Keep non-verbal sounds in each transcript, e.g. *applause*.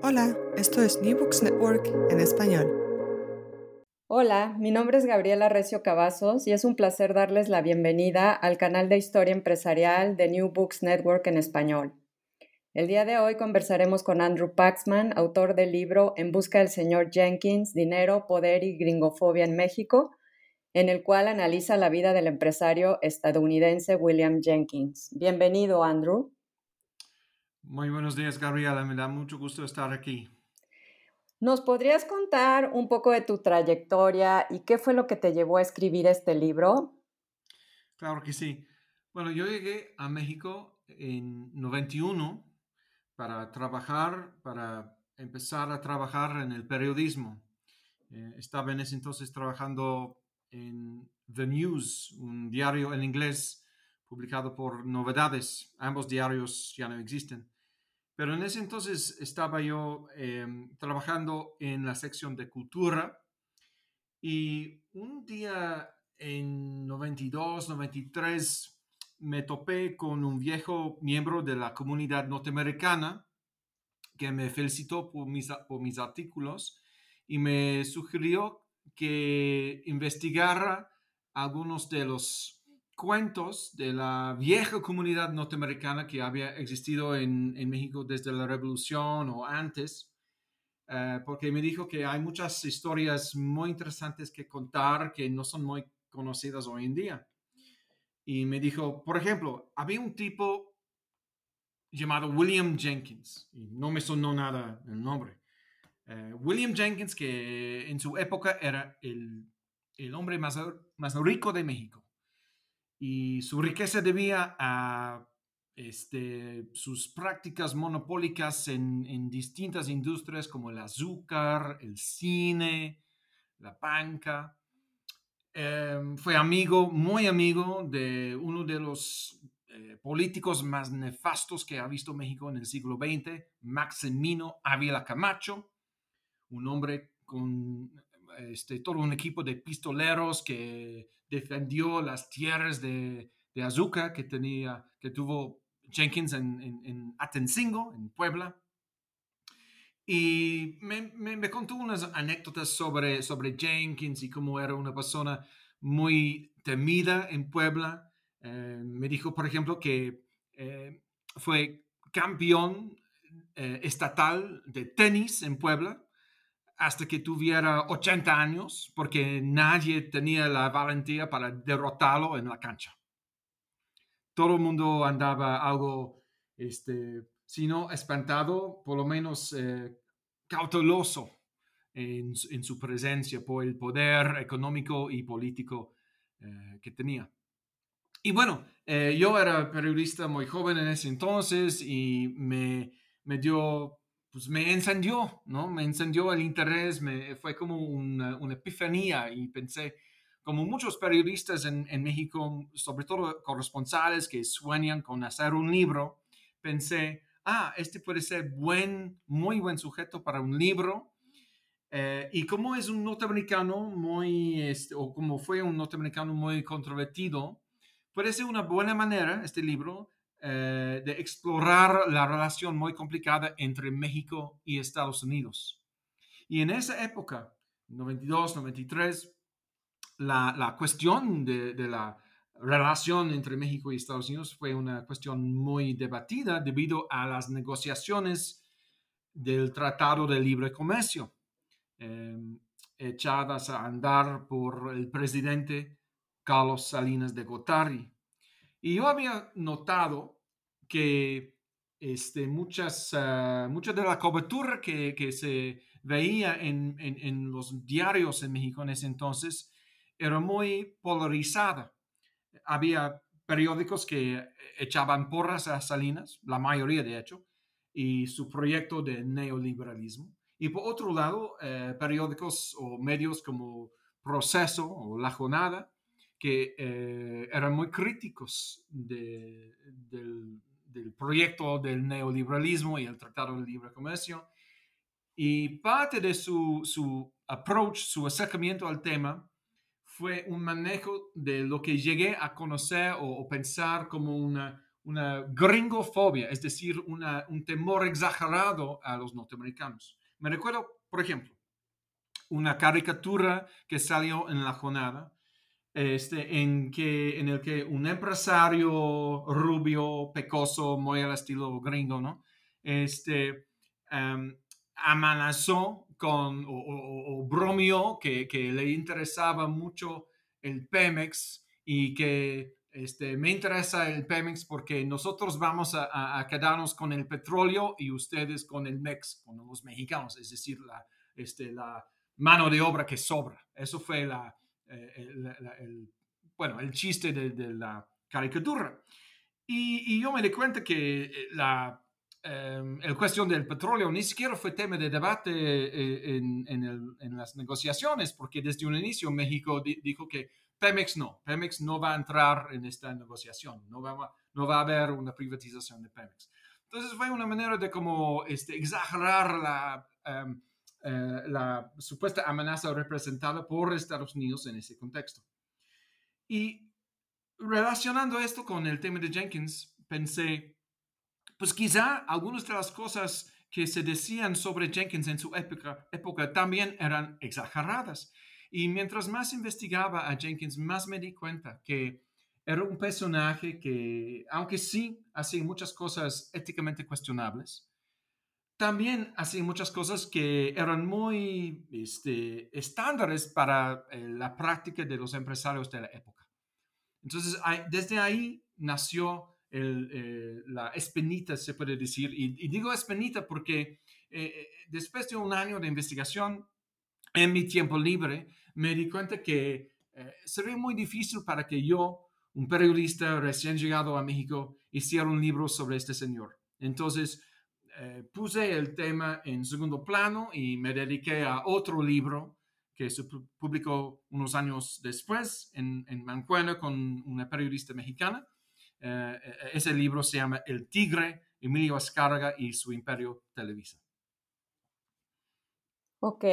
Hola, esto es New Books Network en español. Hola, mi nombre es Gabriela Recio Cavazos y es un placer darles la bienvenida al canal de historia empresarial de New Books Network en español. El día de hoy conversaremos con Andrew Paxman, autor del libro En busca del señor Jenkins, Dinero, Poder y Gringofobia en México, en el cual analiza la vida del empresario estadounidense William Jenkins. Bienvenido, Andrew. Muy buenos días, Gabriela. Me da mucho gusto estar aquí. ¿Nos podrías contar un poco de tu trayectoria y qué fue lo que te llevó a escribir este libro? Claro que sí. Bueno, yo llegué a México en 91 para trabajar, para empezar a trabajar en el periodismo. Eh, estaba en ese entonces trabajando en The News, un diario en inglés publicado por Novedades. Ambos diarios ya no existen. Pero en ese entonces estaba yo em, trabajando en la sección de cultura y un día en 92, 93 me topé con un viejo miembro de la comunidad norteamericana que me felicitó por mis, por mis artículos y me sugirió que investigara algunos de los cuentos de la vieja comunidad norteamericana que había existido en, México desde la revolución o antes, eh, porque me dijo que hay muchas historias muy interesantes que contar que no son muy conocidas hoy en día. Y me dijo, por ejemplo, había un tipo llamado William Jenkins, y no me sonó nada el nombre. Eh, William Jenkins, que en su época era el, el hombre más, más rico de México y su riqueza debía a este, sus prácticas monopólicas en, distintas industrias como el azúcar, el cine, la banca. Em, fue amigo, muy amigo de uno de los eh, políticos más nefastos que ha visto México en el siglo XX, Maximino Ávila Camacho, un hombre con este, todo un equipo de pistoleros que defendió las tierras de, azúcar que, tenía, que tuvo Jenkins en, en, Atencingo, en Puebla. Y me, contó unas anécdotas sobre, sobre Jenkins y cómo era una persona muy temida en Puebla. Eh, me dijo, por ejemplo, que eh, fue campeón eh, estatal de tenis en Puebla hasta que tuviera 80 años, porque nadie tenía la valentía para derrotarlo en la cancha. Todo el mundo andaba algo, este, si no espantado, por lo menos eh, cauteloso en, su presencia por el poder económico y político eh, que tenía. Y bueno, eh, yo era periodista muy joven en ese entonces y me, me dio pues me encendió, ¿no? Me encendió el interés, me, fue como una, una epifanía y pensé, como muchos periodistas en, en, México, sobre todo corresponsales que sueñan con hacer un libro, pensé, ah, este puede ser buen, muy buen sujeto para un libro. Eh, y como es un norteamericano muy, este, o como fue un norteamericano muy controvertido, puede ser una buena manera, este libro, eh, de explorar la relación muy complicada entre México y Estados Unidos. Y en esa época, 92, 93, la, la cuestión de, de, la relación entre México y Estados Unidos fue una cuestión muy debatida debido a las negociaciones del Tratado de Libre Comercio, em, echadas a andar por el presidente Carlos Salinas de Gortari. Y yo había notado que este, muchas, uh, mucha de la cobertura que, que se veía en, en, en, los diarios en México en ese entonces era muy polarizada. Había periódicos que echaban porras a Salinas, la mayoría de hecho, y su proyecto de neoliberalismo. Y por otro lado, eh, periódicos o medios como Proceso o La Jornada, que eh, eran muy críticos de, del, del, proyecto del neoliberalismo y el Tratado de Libre Comercio. Y parte de su, su approach, su acercamiento al tema, fue un manejo de lo que llegué a conocer o, o pensar como una, una gringofobia, es decir, una, un temor exagerado a los norteamericanos. Me recuerdo, por ejemplo, una caricatura que salió en la jornada, este, en, que, en el que un empresario rubio, pecoso, muy al estilo gringo, ¿no? Este, um, amenazó con, o, o, bromeó que, que, le interesaba mucho el Pemex y que este, me interesa el Pemex porque nosotros vamos a, a, quedarnos con el petróleo y ustedes con el MEX, con los mexicanos, es decir, la, este, la mano de obra que sobra. Eso fue la, eh, el, el, bueno, el chiste de, de la caricatura. Y, y, yo me di cuenta que eh, la, eh, el cuestión del petróleo ni siquiera fue tema de debate eh, en, en, el, en, las negociaciones, porque desde un inicio México di, dijo que Pemex no, Pemex no va a entrar en esta negociación, no va, no va a haber una privatización de Pemex. Entonces fue una manera de como este, exagerar la, um, uh, la supuesta amenaza representada por Estados Unidos en ese contexto. Y relacionando esto con el tema de Jenkins, pensé, pues quizá algunas de las cosas que se decían sobre Jenkins en su época, época también eran exageradas. Y mientras más investigaba a Jenkins, más me di cuenta que era un personaje que, aunque sí hacía muchas cosas éticamente cuestionables, también hacía muchas cosas que eran muy este, estándares para eh, la práctica de los empresarios de la época. Entonces, desde ahí nació eh, la espinita, se puede decir, y, digo espinita porque eh, después de un año de investigación, en mi tiempo libre, me di cuenta que sería muy difícil para que yo, un periodista recién llegado a México, hiciera un libro sobre este señor. Entonces, eh, puse el tema en segundo plano y me dediqué a otro libro que se publicó unos años después en, en Mancuena con una periodista mexicana. Eh, ese libro se llama El Tigre, Emilio Azcárraga y su Imperio Televisa. Ok,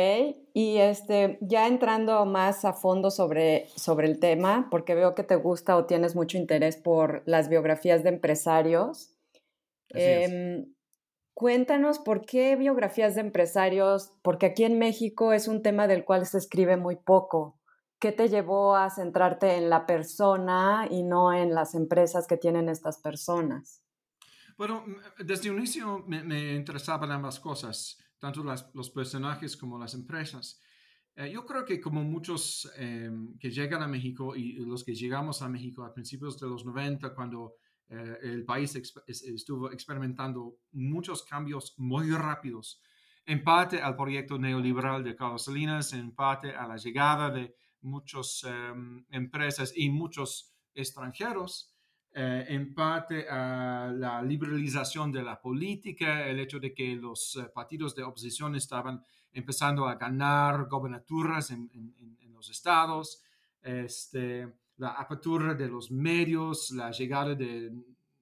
y este, ya entrando más a fondo sobre, sobre el tema, porque veo que te gusta o tienes mucho interés por las biografías de empresarios. Eh, cuéntanos por qué biografías de empresarios, porque aquí en México es un tema del cual se escribe muy poco. ¿Qué te llevó a centrarte en la persona y no en las empresas que tienen estas personas? Bueno, desde un inicio me, interesaban ambas cosas tanto los personajes como las empresas. Eh, yo creo que como muchos eh, que llegan a México y los que llegamos a México a principios de los 90, cuando eh, el país estuvo experimentando muchos cambios muy rápidos, en parte al proyecto neoliberal de Carlos Salinas, en parte a la llegada de muchas em, empresas y muchos extranjeros, eh, en parte a la liberalización de la política, el hecho de que los eh, partidos de oposición estaban empezando a ganar gobernaturas en, en, en los estados, este, la apertura de los medios, la llegada de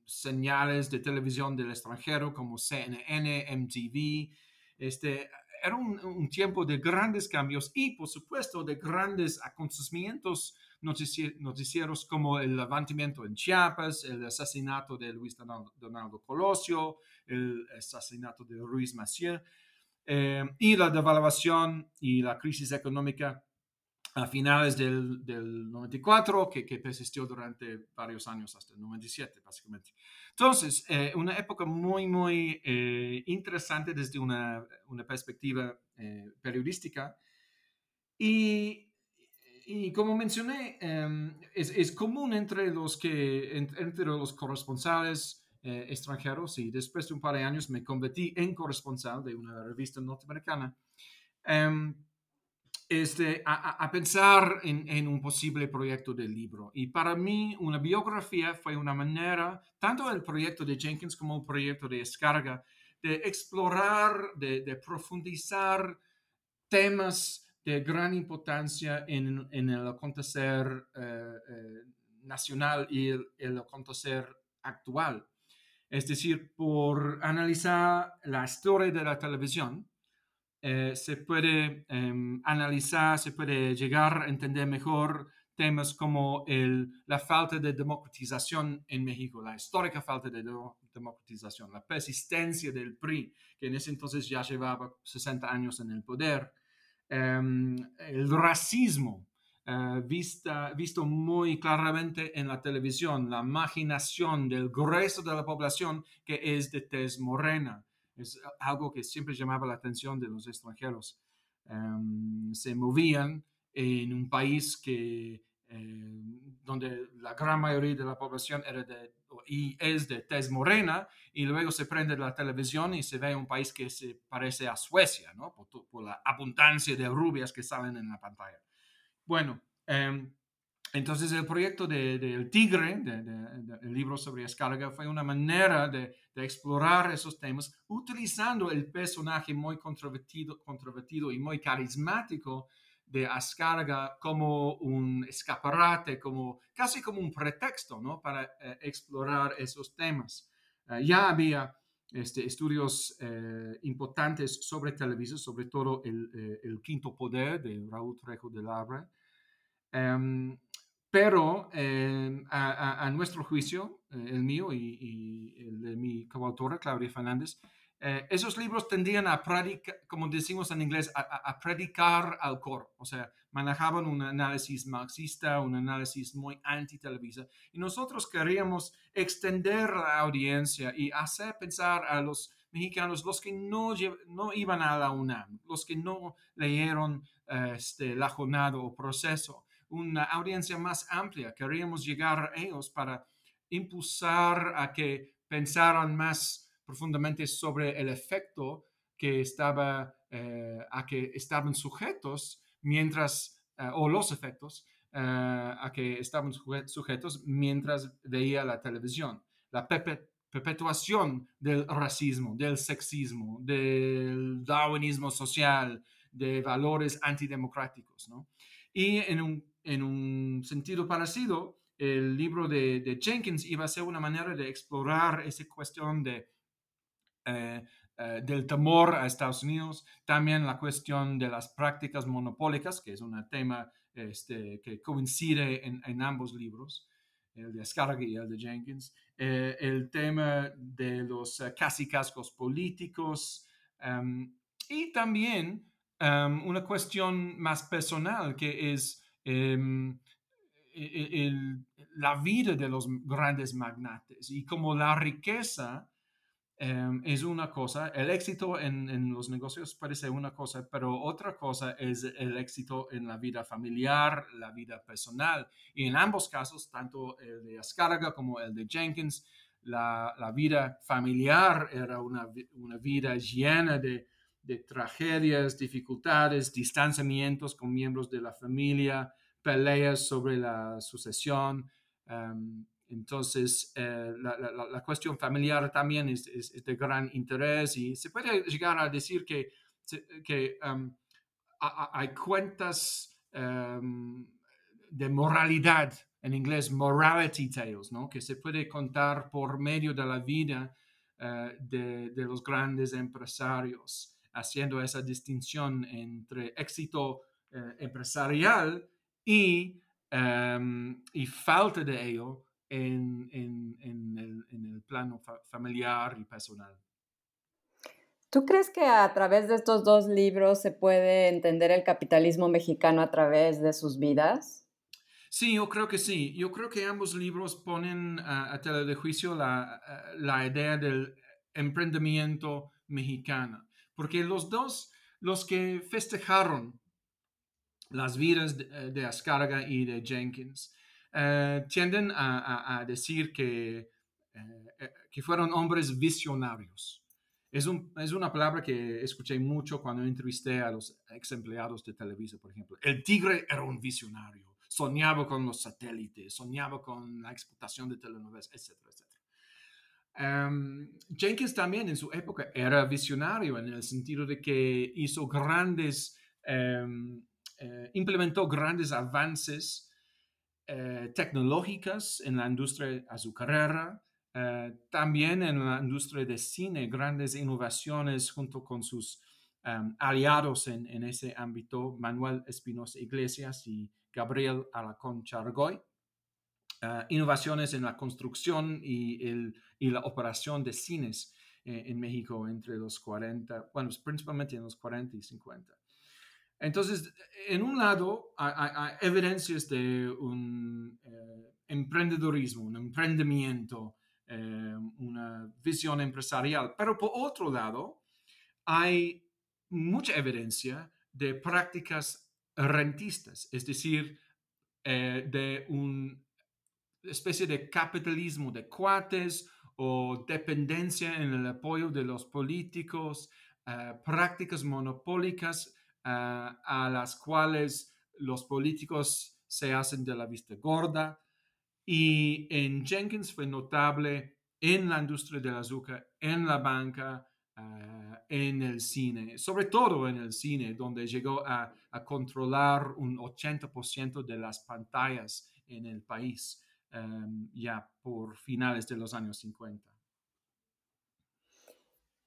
señales de televisión del extranjero como CNN, MTV. Este, era un, un tiempo de grandes cambios y, por supuesto, de grandes acontecimientos noticieros como el levantamiento en Chiapas, el asesinato de Luis Donaldo, Colosio, el asesinato de Ruiz Maciel, eh, y la devaluación y la crisis económica a finales del, del 94, que, que, persistió durante varios años, hasta el 97, básicamente. Entonces, eh, una época muy, muy eh, interesante desde una, una perspectiva eh, periodística. Y, y, como mencioné, em, es, es, común entre los, que, entre los corresponsales extranjeros, y después de un par de años me convertí en corresponsal de una revista norteamericana. Em, este, a, pensar en, un posible proyecto de libro. Y para mí, una biografía fue una manera, tanto el proyecto de Jenkins como el proyecto de Escarga, de explorar, de, profundizar temas de gran importancia en, el acontecer eh, eh, nacional y el acontecer actual. Es decir, por analizar la historia de la televisión, eh, se puede em, analizar, se puede llegar a entender mejor temas como el, la falta de democratización en México, la histórica falta de democratización, la persistencia del PRI, que en ese entonces ya llevaba 60 años en el poder, em, el racismo, eh, vista, visto muy claramente en la televisión, la imaginación del grueso de la población que es de tez morena, es algo que siempre llamaba la atención de los extranjeros. Em, se movían en un país que, em, donde la gran mayoría de la población era de, y es de tez morena, y luego se prende la televisión y se ve un país que se parece a Suecia, ¿no? por, la abundancia de rubias que salen en la pantalla. Bueno, um, entonces el proyecto del de, Tigre, del libro sobre Escarga, fue una manera de, explorar esos temas utilizando el personaje muy controvertido, controvertido y muy carismático de Ascarga como un escaparate, como, casi como un pretexto ¿no? para eh, explorar esos temas. Eh, ya había este, estudios eh, importantes sobre televisión, sobre todo el, el, Quinto Poder de Raúl Trejo de Labra. Em, pero eh, a, nuestro juicio, eh, el mío y, el de mi coautora, Claudia Fernández, eh, esos libros tendían a predicar, como decimos en inglés, a, predicar al coro. O sea, manejaban un análisis marxista, un análisis muy anti-televisa. Y nosotros queríamos extender la audiencia y hacer pensar a los mexicanos, los que no, no iban a la UNAM, los que no leyeron este, La Jornada o Proceso, una audiencia más amplia. Queríamos llegar a ellos para impulsar a que pensaran más profundamente sobre el efecto eh, a que estaban sujetos mientras, eh, o los efectos eh, a que estaban sujetos mientras veía la televisión. La perpetuación del racismo, del sexismo, del darwinismo social, de valores antidemocráticos. ¿no? Y en un en un sentido parecido, el libro de, Jenkins iba a ser una manera de explorar esa cuestión de, eh, eh, del temor a Estados Unidos, también la cuestión de las prácticas monopólicas, que es un tema este, que coincide en, ambos libros, el de Scarghi y el de Jenkins, eh, el tema de los casi cascos políticos em, y también em, una cuestión más personal que es Em, e, e, la vida de los grandes magnates y como la riqueza em, es una cosa, el éxito en, los negocios ser una cosa, pero otra cosa es el éxito en la vida familiar, la vida personal. Y en ambos casos, tanto el de Ascarga como el de Jenkins, la, vida familiar era una, una vida llena de, de tragedias, dificultades, distanciamientos con miembros de la familia, peleas sobre la sucesión. Em, entonces, eh, la, cuestión familiar también es, de gran interés y se puede llegar a decir que, que em, hay cuentas em, de moralidad, en inglés morality tales, ¿no? que se puede contar por medio de la vida eh, de, de, los grandes empresarios haciendo esa distinción entre éxito eh, empresarial y, em, y, falta de ello en, en, en, el, en el, plano familiar y personal. ¿Tú crees que a través de estos dos libros se puede entender el capitalismo mexicano a través de sus vidas? Sí, yo creo que sí. Yo creo que ambos libros ponen a tela de juicio la, la idea del emprendimiento mexicano, porque los dos, los que festejaron las vidas de, de Ascarga y de Jenkins, eh, tienden a, decir que, eh, que fueron hombres visionarios. Es, un, es, una palabra que escuché mucho cuando entrevisté a los ex empleados de Televisa, por ejemplo. El tigre era un visionario, soñaba con los satélites, soñaba con la explotación de telenovelas, etcétera, etcétera. Em, Jenkins también en su época era visionario en el sentido de que hizo grandes, em, eh, implementó grandes avances eh, tecnológicas en la industria azucarera, eh, también en la industria de cine, grandes innovaciones junto con sus em, aliados en, en, ese ámbito, Manuel Espinosa Iglesias y Gabriel Alacón Chargoy. Eh, innovaciones en la construcción y, el, y, la operación de cines en México entre los 40, bueno, principalmente en los 40 y 50. Entonces, en un lado hay, evidencias de un eh, emprendedorismo, un emprendimiento, eh, una visión empresarial, pero por otro lado hay mucha evidencia de prácticas rentistas, es decir, eh, de una especie de capitalismo de cuates o dependencia en el apoyo de los políticos, prácticas monopólicas a las cuales los políticos se hacen de la vista gorda. Y en Jenkins fue notable en la industria del azúcar, en la banca, ah, en el cine, sobre todo en el cine, donde llegó a, controlar un 80% de las pantallas en el país em, ya por finales de los años 50.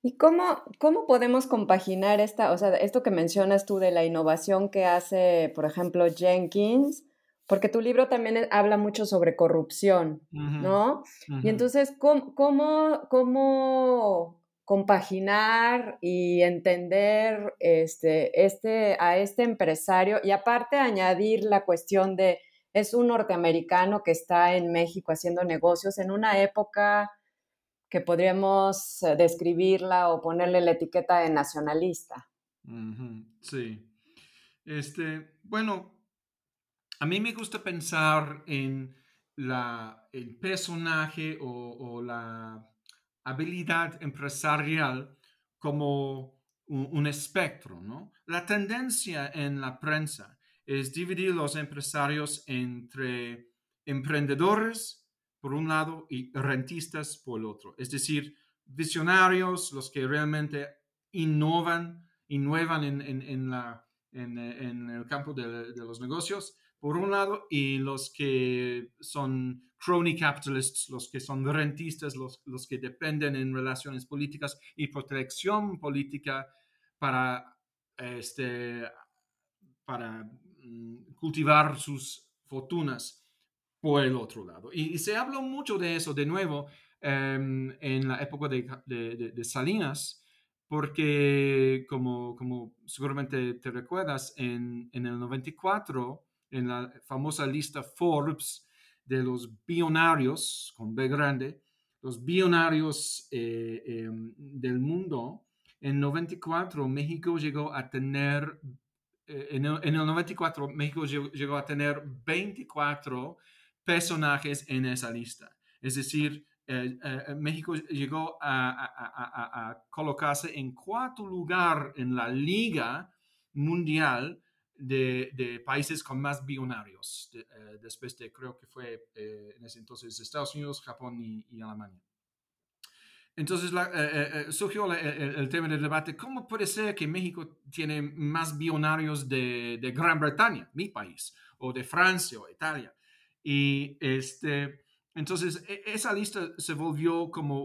¿Y cómo, cómo podemos compaginar esta, o sea, esto que mencionas tú de la innovación que hace, por ejemplo, Jenkins? Porque tu libro también habla mucho sobre corrupción, ¿no? Y entonces, ¿cómo, cómo, cómo compaginar y entender este, este, a este empresario y aparte añadir la cuestión de, es un norteamericano que está en México haciendo negocios en una época que podríamos eh, describirla o ponerle la etiqueta de nacionalista. Sí. Este, bueno, a mí me gusta pensar en la, el personaje o, la habilidad empresarial como un, un, espectro, ¿no? La tendencia en la prensa es dividir los empresarios entre emprendedores por un lado y rentistas por el otro. Es decir, visionarios, los que realmente innovan, innovan en, en, la, en, en el campo de, de, los negocios, por un lado, y los que son crony capitalists, los que son rentistas, los, los que dependen en relaciones políticas y protección política para, este, para cultivar sus fortunas por el otro lado. Y, se habló mucho de eso de nuevo em, en la época de, de, Salinas, porque como, como seguramente te recuerdas, en, en, el 94, en la famosa lista Forbes de los billonarios, con B grande, los billonarios eh, em, del mundo, en 94 México llegó a tener, en, el, en, el, 94 México llegó, a tener 24 personajes en esa lista. Es decir, eh, eh, México llegó a, colocarse en cuarto lugar en la liga mundial de, países con más billonarios, eh, después de creo que fue en ese entonces Estados Unidos, Japón y, Alemania. Entonces surgió el, tema del debate, ¿cómo puede ser que México tiene más billonarios de, de Gran Bretaña, mi país, o de Francia o Italia? Y este, entonces e, esa lista se volvió como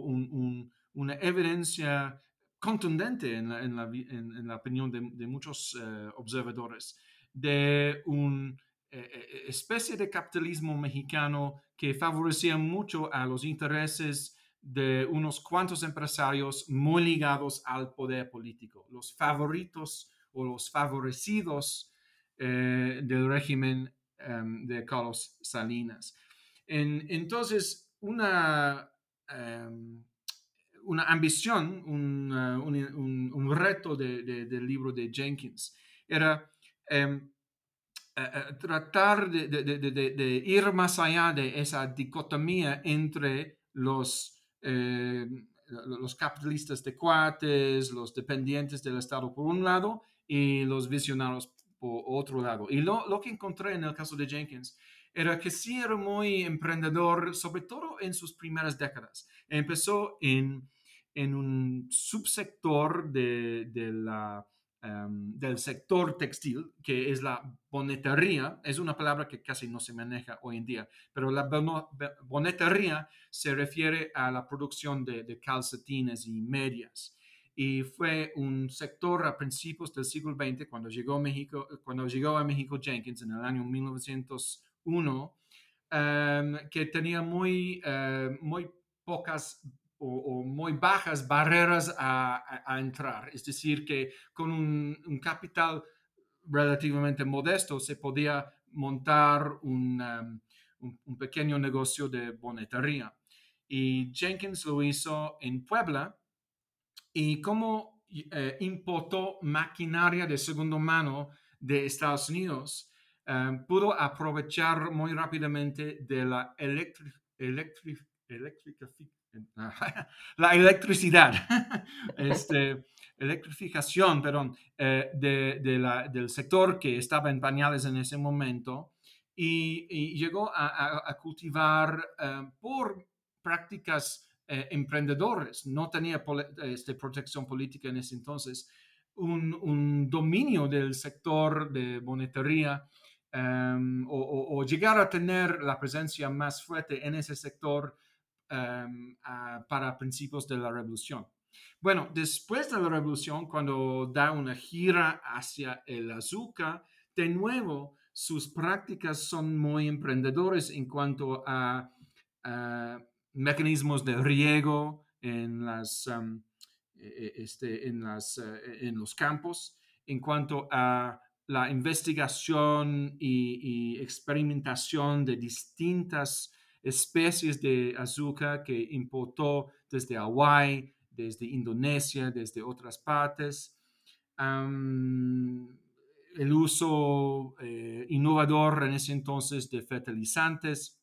una evidencia contundente en la, en la, en, la opinión de, muchos eh, observadores de una eh, eh, especie de capitalismo mexicano que favorecía mucho a los intereses de unos cuantos empresarios muy ligados al poder político, los favoritos o los favorecidos eh, del régimen em, de Carlos Salinas. entonces, una, em, una ambición, un, uh, reto del libro de Jenkins era em, eh, eh, tratar de, ir más allá de esa dicotomía entre los, los capitalistas de cuates, los dependientes del Estado por un lado y los visionarios por otro lado. Y lo, lo, que encontré en el caso de Jenkins era que sí era muy emprendedor, sobre todo en sus primeras décadas. Empezó en, en un subsector de, de la, em, del sector textil, que es la bonetería. Es una palabra que casi no se maneja hoy en día, pero la bonetería se refiere a la producción de, calcetines y medias y fue un sector a principios del siglo XX, cuando llegó a México, cuando llegó a México Jenkins en el año 1901, em, que tenía muy, eh, muy pocas o, muy bajas barreras a, a, entrar. Es decir, que con un, capital relativamente modesto se podía montar un, em, un, un pequeño negocio de bonetería. Y Jenkins lo hizo en Puebla, y cómo eh, importó maquinaria de segunda mano de Estados Unidos, eh, pudo aprovechar muy rápidamente de la, *laughs* la electricidad, *laughs* este, electrificación, perdón, eh, de, la, del sector que estaba en pañales en ese momento y, llegó a, cultivar por prácticas eh, emprendedores, no tenía este, protección política en ese entonces, un, dominio del sector de bonetería em, o, llegar a tener la presencia más fuerte en ese sector em, para principios de la revolución. Bueno, después de la revolución, cuando da una gira hacia el azúcar, de nuevo, sus prácticas son muy emprendedores en cuanto a mecanismos de riego en, las, e, e, este, eh, en los campos, en cuanto a la investigación y, experimentación de distintas especies de azúcar que importó desde Hawái, desde Indonesia, desde otras partes. el uso eh, innovador en ese entonces de fertilizantes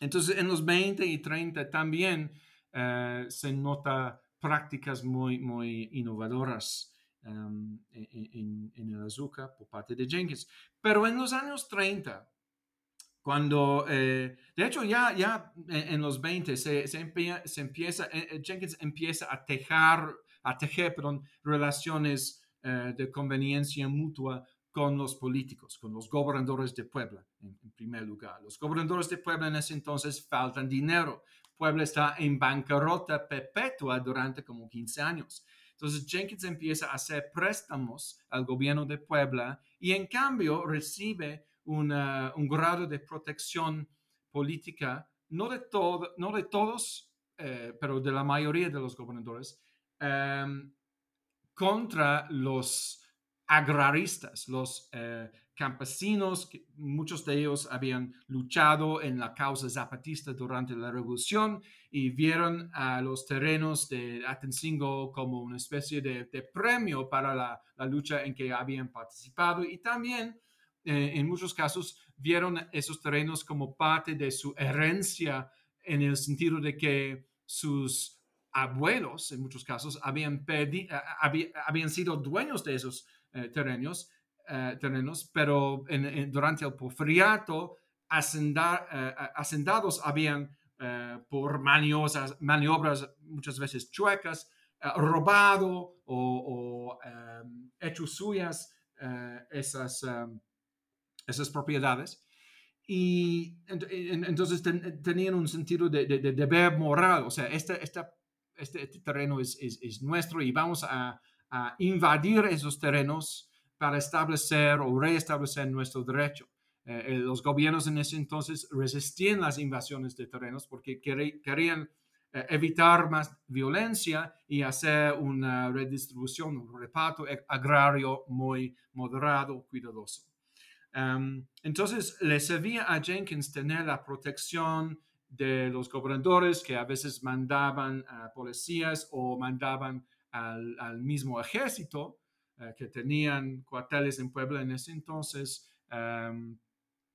entonces, en los 20 y 30 también eh, se nota prácticas muy, muy innovadoras e, e, en, el azúcar por parte de Jenkins. Pero en los años 30, cuando, eh, de hecho, ya, ya en los 20 se, se, empieza, eh, Jenkins empieza a tejer, a tejer perdón, relaciones de conveniencia mutua con los políticos, con los gobernadores de Puebla, en, primer lugar. Los gobernadores de Puebla en ese entonces faltan dinero. Puebla está en bancarrota perpetua durante como 15 años. Entonces Jenkins empieza a hacer préstamos al gobierno de Puebla y en cambio recibe un grado de protección política, no de, todo, no de todos, eh, pero de la mayoría de los gobernadores, em, contra los agraristas, los eh, campesinos, muchos de ellos habían luchado en la causa zapatista durante la revolución y vieron a los terrenos de Atencingo como una especie de, premio para la, lucha en que habían participado y también eh, en muchos casos vieron esos terrenos como parte de su herencia en el sentido de que sus abuelos, en muchos casos, habían, habían sido dueños de esos eh, terrenos, eh, terrenos, pero durante el porfiriato hacendados habían por maniobras, maniobras muchas veces chuecas, robado o, em, hecho suyas esas, em, esas propiedades. Y entonces tenían un sentido de, deber moral, o sea, este, este, este, terreno es, es, nuestro y vamos a, a invadir esos terrenos para establecer o reestablecer nuestro derecho. Eh, eh, los gobiernos en ese entonces resistían las invasiones de terrenos porque querían eh, evitar más violencia y hacer una redistribución, un reparto agrario muy moderado, cuidadoso. Em, entonces, le servía a Jenkins tener la protección de los gobernadores que a veces mandaban a policías o mandaban al, mismo ejército eh, que tenían cuarteles en Puebla en ese entonces, em,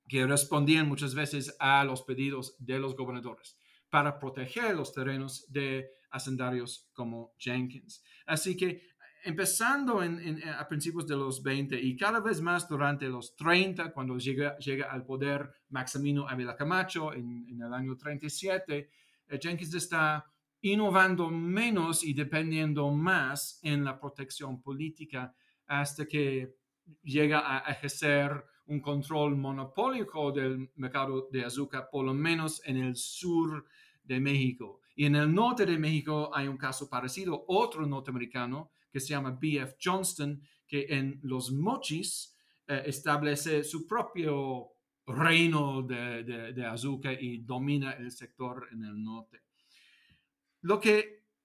que respondían muchas veces a los pedidos de los gobernadores para proteger los terrenos de hacendarios como Jenkins. Así que empezando en, a principios de los 20 y cada vez más durante los 30, cuando llega, llega al poder Maximino Ávila Camacho en, el año 37, eh, Jenkins está innovando menos y dependiendo más en la protección política hasta que llega a ejercer un control monopólico del mercado de azúcar, por lo menos en el sur de México. Y en el norte de México hay un caso parecido, otro norteamericano que se llama B.F. Johnston, que en los mochis eh, establece su propio reino de, de, azúcar y domina el sector en el norte. Lo que,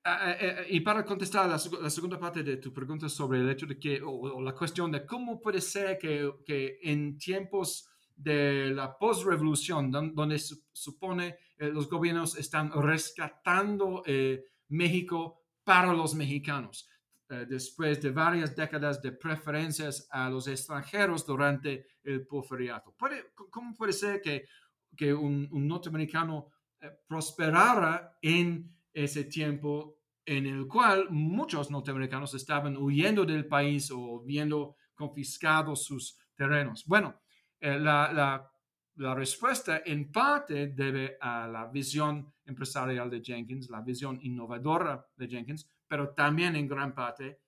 eh, eh, y para contestar la, la, segunda parte de tu pregunta sobre el hecho de que, o, la cuestión de cómo puede ser que, que en tiempos de la postrevolución, donde se supone los gobiernos están rescatando México para los mexicanos. Eh, después de varias décadas de preferencias a los extranjeros durante el porfiriato. ¿Cómo puede ser que, que un, norteamericano eh, prosperara en ese tiempo en el cual muchos norteamericanos estaban huyendo del país o viendo confiscados sus terrenos? Bueno, eh, la, la, la respuesta en parte debe a la visión empresarial de Jenkins, la visión innovadora de Jenkins, pero también en gran parte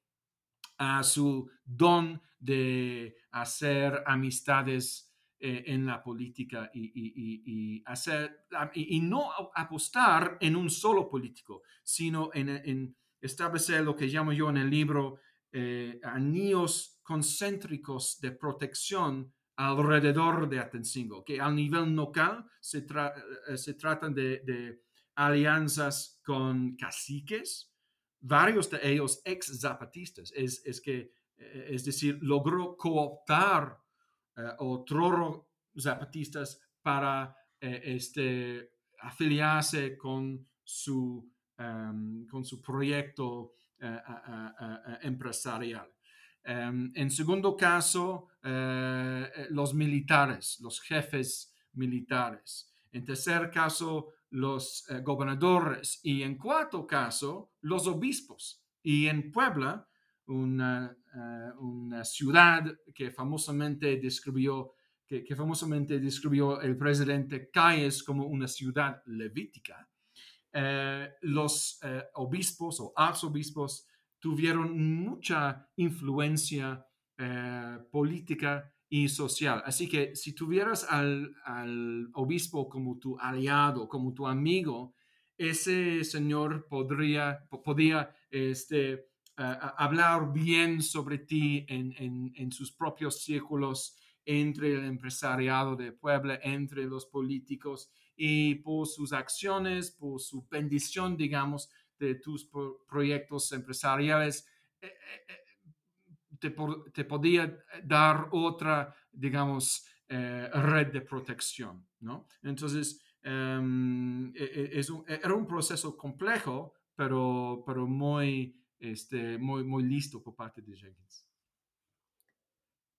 a su don de hacer amistades eh, en la política y, hacer, y, no apostar en un solo político, sino en, establecer lo que llamo yo en el libro eh, anillos concéntricos de protección alrededor de Atencingo, que al nivel local se, eh, se tratan de alianzas con caciques, varios de ellos ex zapatistas, es, es que, eh, es decir, logró cooptar uh, otros zapatistas para eh, este, afiliarse con su, um, con su proyecto empresarial. Um, en segundo caso, los militares, los jefes militares. En tercer caso, los eh, gobernadores y en cuarto caso los obispos. Y en Puebla, una, eh, ciudad que famosamente describió que, famosamente describió el presidente Calles como una ciudad levítica, eh, los obispos o arzobispos tuvieron mucha influencia política y social. Así que si tuvieras al, obispo como tu aliado, como tu amigo, ese señor podría, podía este, hablar bien sobre ti en, sus propios círculos entre el empresariado de Puebla, entre los políticos y por sus acciones, por su bendición, digamos, de tus proyectos empresariales. Eh, eh, eh, te, podía dar otra, digamos, eh, red de protección, ¿no? Entonces, em, e, e, es era un proceso complejo, pero, pero muy, este, muy, muy listo por parte de Jenkins.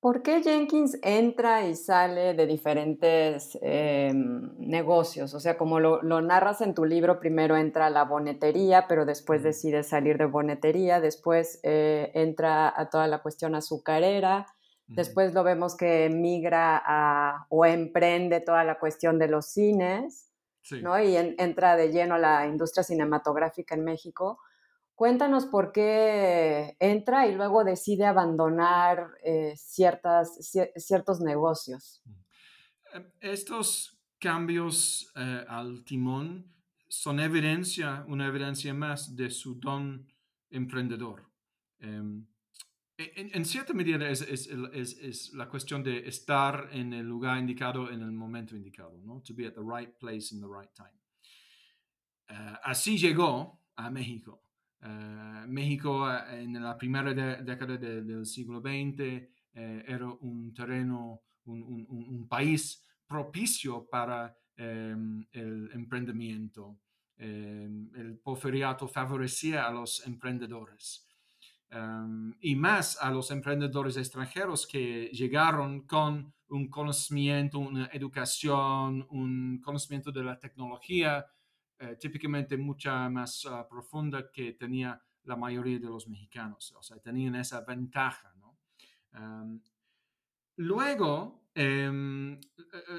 ¿Por qué Jenkins entra y sale de diferentes em, negocios? O sea, como lo, narras en tu libro, primero entra a la bonetería, pero después decide salir de bonetería, después eh, entra a toda la cuestión azucarera, después lo vemos que migra a, o emprende toda la cuestión de los cines, ¿no? Y entra de lleno a la industria cinematográfica en México. Cuéntanos por qué entra y luego decide abandonar eh, ciertas, ciertos negocios. Em, estos cambios eh, al timón son evidencia, una evidencia más de su don emprendedor. Em, en, cierta medida es, es, es, la cuestión de estar en el lugar indicado en el momento indicado, ¿no? To be at the right place in the right time. así llegó a México. México en la primera década del siglo XX era un terreno, un país propicio para em, el emprendimiento. Em, el porfiriato favorecía a los emprendedores. Em, y más a los emprendedores extranjeros que llegaron con un conocimiento, una educación, un conocimiento de la tecnología eh, típicamente mucha más ah, profunda que tenía la mayoría de los mexicanos. O sea, tenían esa ventaja. ¿no? luego, em, eh,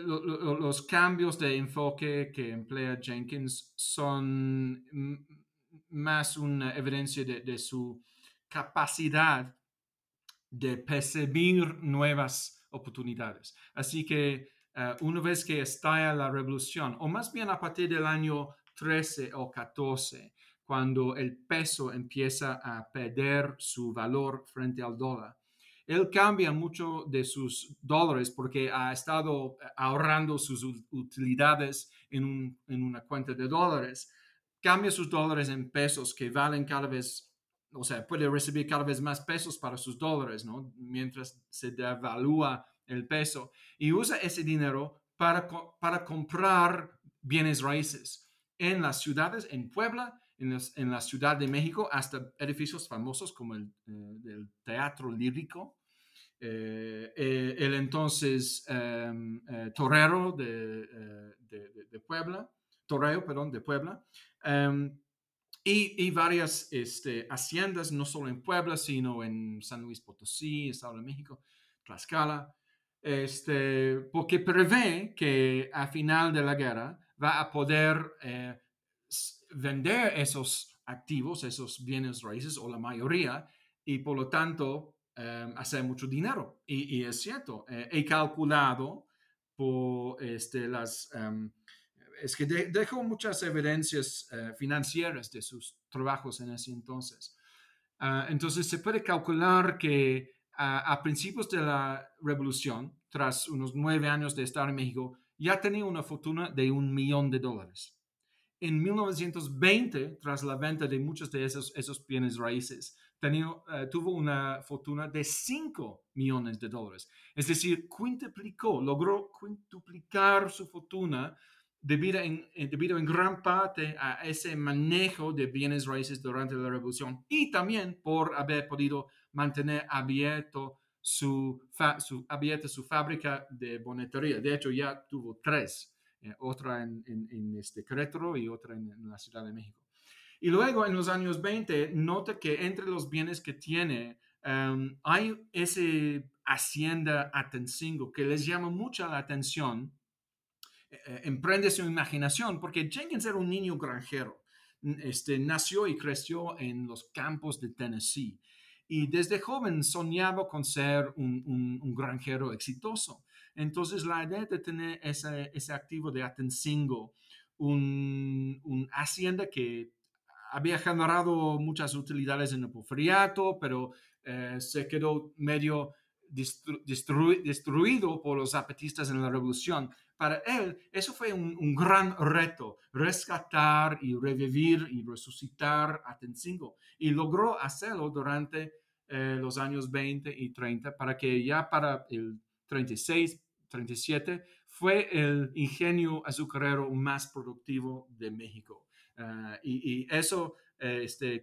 los cambios de enfoque que emplea Jenkins son más una evidencia de, su capacidad de percibir nuevas oportunidades. Así que eh, una vez que estalla la revolución, o más bien a partir del año 13 o 14, cuando el peso empieza a perder su valor frente al dólar, él cambia mucho de sus dólares porque ha estado ahorrando sus utilidades en, una cuenta de dólares. Cambia sus dólares en pesos que valen cada vez, o sea, puede recibir cada vez más pesos para sus dólares, ¿no? Mientras se devalúa el peso. Y usa ese dinero para, para comprar bienes raíces en las ciudades, en Puebla, en, la Ciudad de México, hasta edificios famosos como el, eh, Teatro Lírico, eh, eh, el entonces em, eh, torero de, de, Puebla, torreo, perdón, de Puebla, em, y, y, varias este, haciendas, no solo en Puebla, sino en San Luis Potosí, Estado de México, Tlaxcala, este, porque prevé que a final de la guerra va a poder vender esos activos, esos bienes raíces o la mayoría, y por lo tanto Em, hacer mucho dinero. Y, es cierto, eh, he calculado por este, las... Em, es que dejó muchas evidencias eh, financieras de sus trabajos en ese entonces. Ah, entonces se puede calcular que a principios de la revolución, tras unos nueve años de estar en México, ya tenía una fortuna de un millón de dólares. En 1920, tras la venta de muchos de esos, esos bienes raíces, eh, tuvo una fortuna de 5 millones de dólares. Es decir, quintuplicó, logró quintuplicar su fortuna debido en, eh, debido en gran parte a ese manejo de bienes raíces durante la revolución y también por haber podido mantener abierto su, su, abierta su fábrica de bonetería. De hecho, ya tuvo tres, eh, otra en, en, este Querétaro y otra en la Ciudad de México. Y luego en los años 20, nota que entre los bienes que tiene em, hay ese hacienda Atencingo que les llama mucha la atención. Eh, eh, emprende su imaginación porque Jenkins era un niño granjero. Este, nació y creció en los campos de Tennessee y desde joven soñaba con ser un, granjero exitoso. Entonces la idea de tener ese, ese activo de Atencingo, un, un hacienda que había generado muchas utilidades en el porfiriato, pero eh, se quedó medio destruido por los zapatistas en la revolución. Para él, eso fue un, gran reto, rescatar y revivir y resucitar a Tenzingo. Y logró hacerlo durante eh, los años 20 y 30 para que ya para el 36, 37 fue el ingenio azucarero más productivo de México. Ah, y, eso eh, este, eh,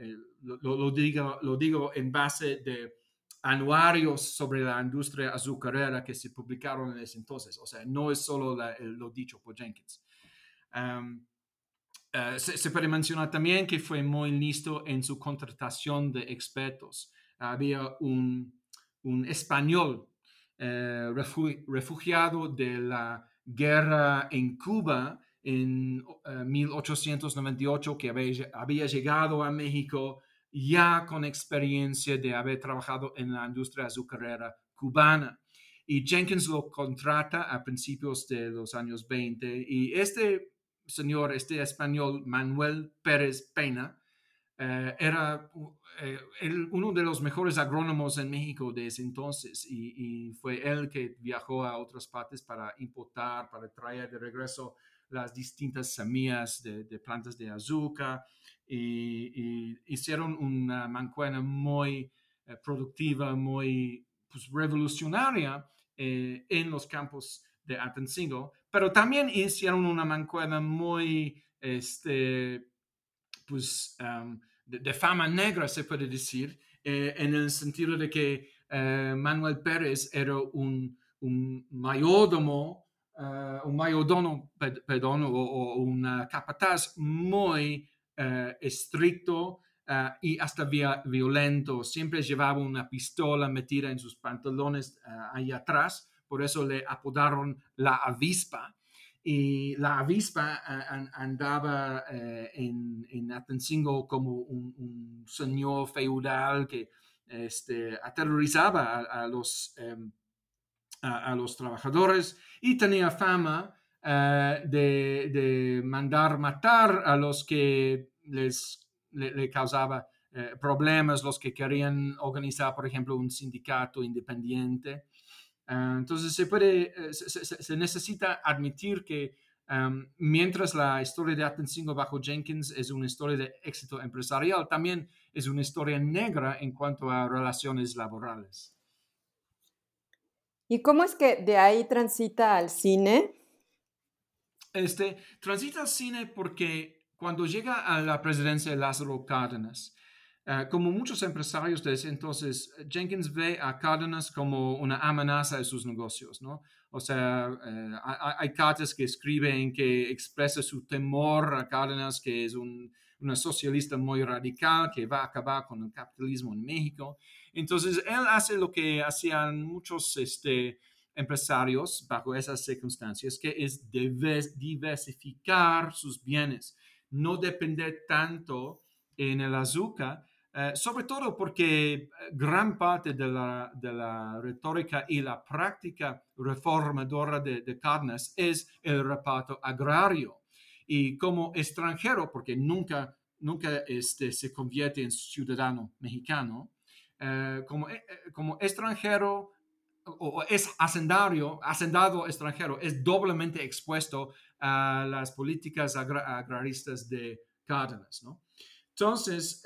eh, lo, digo, lo digo en base de anuarios sobre la industria azucarera que se publicaron en ese entonces. O sea, no es solo lo dicho por Jenkins. Se, puede mencionar también que fue muy listo en su contratación de expertos. Había un, un español refugiado de la guerra en Cuba en 1898 eh, que había, llegado a México ya con experiencia de haber trabajado en la industria azucarera cubana. Y Jenkins lo contrata a principios de los años 20 y este señor, este español Manuel Pérez Pena, eh, era eh, uno de los mejores agrónomos en México de ese entonces y, fue él que viajó a otras partes para importar, para traer de regreso las distintas semillas de, plantas de azúcar y, hicieron una mancuerna muy eh, productiva, muy pues, revolucionaria eh, en los campos de Atencingo, pero también hicieron una mancuerna muy, este, pues, de, fama negra, se puede decir, eh, en el sentido de que Manuel Pérez era un, un mayordomo uh, un mayordomo, perdón, o, o un capataz muy estricto y hasta via violento. Siempre llevaba una pistola metida en sus pantalones ahí atrás, por eso le apodaron la avispa. Y la avispa andaba en, en, Atencingo como un, señor feudal que este, aterrorizaba a, los um, a, los trabajadores y tenía fama eh, de, mandar matar a los que les le, causaba eh, problemas, los que querían organizar, por ejemplo, un sindicato independiente. Eh, entonces se puede, se, necesita admitir que em, mientras la historia de Atencingo bajo Jenkins es una historia de éxito empresarial, también es una historia negra en cuanto a relaciones laborales. ¿Y cómo es que de ahí transita al cine? Este, transita al cine porque cuando llega a la presidencia de Lázaro Cárdenas, eh, como muchos empresarios de ese entonces, Jenkins ve a Cárdenas como una amenaza de sus negocios, ¿no? O sea, eh, hay, cartas que escriben que expresa su temor a Cárdenas, que es un, una socialista muy radical, que va a acabar con el capitalismo en México. Entonces, él hace lo que hacían muchos este, empresarios bajo esas circunstancias, que es diversificar sus bienes, no depender tanto en el azúcar, eh, sobre todo porque eh, gran parte de la, de la, retórica y la práctica reformadora de, de es el reparto agrario. Y como extranjero, porque nunca, nunca este, se convierte en ciudadano mexicano, eh, como, eh, como extranjero o, es hacendario, hacendado extranjero, es doblemente expuesto a las políticas agraristas de Cárdenas. ¿no? Entonces,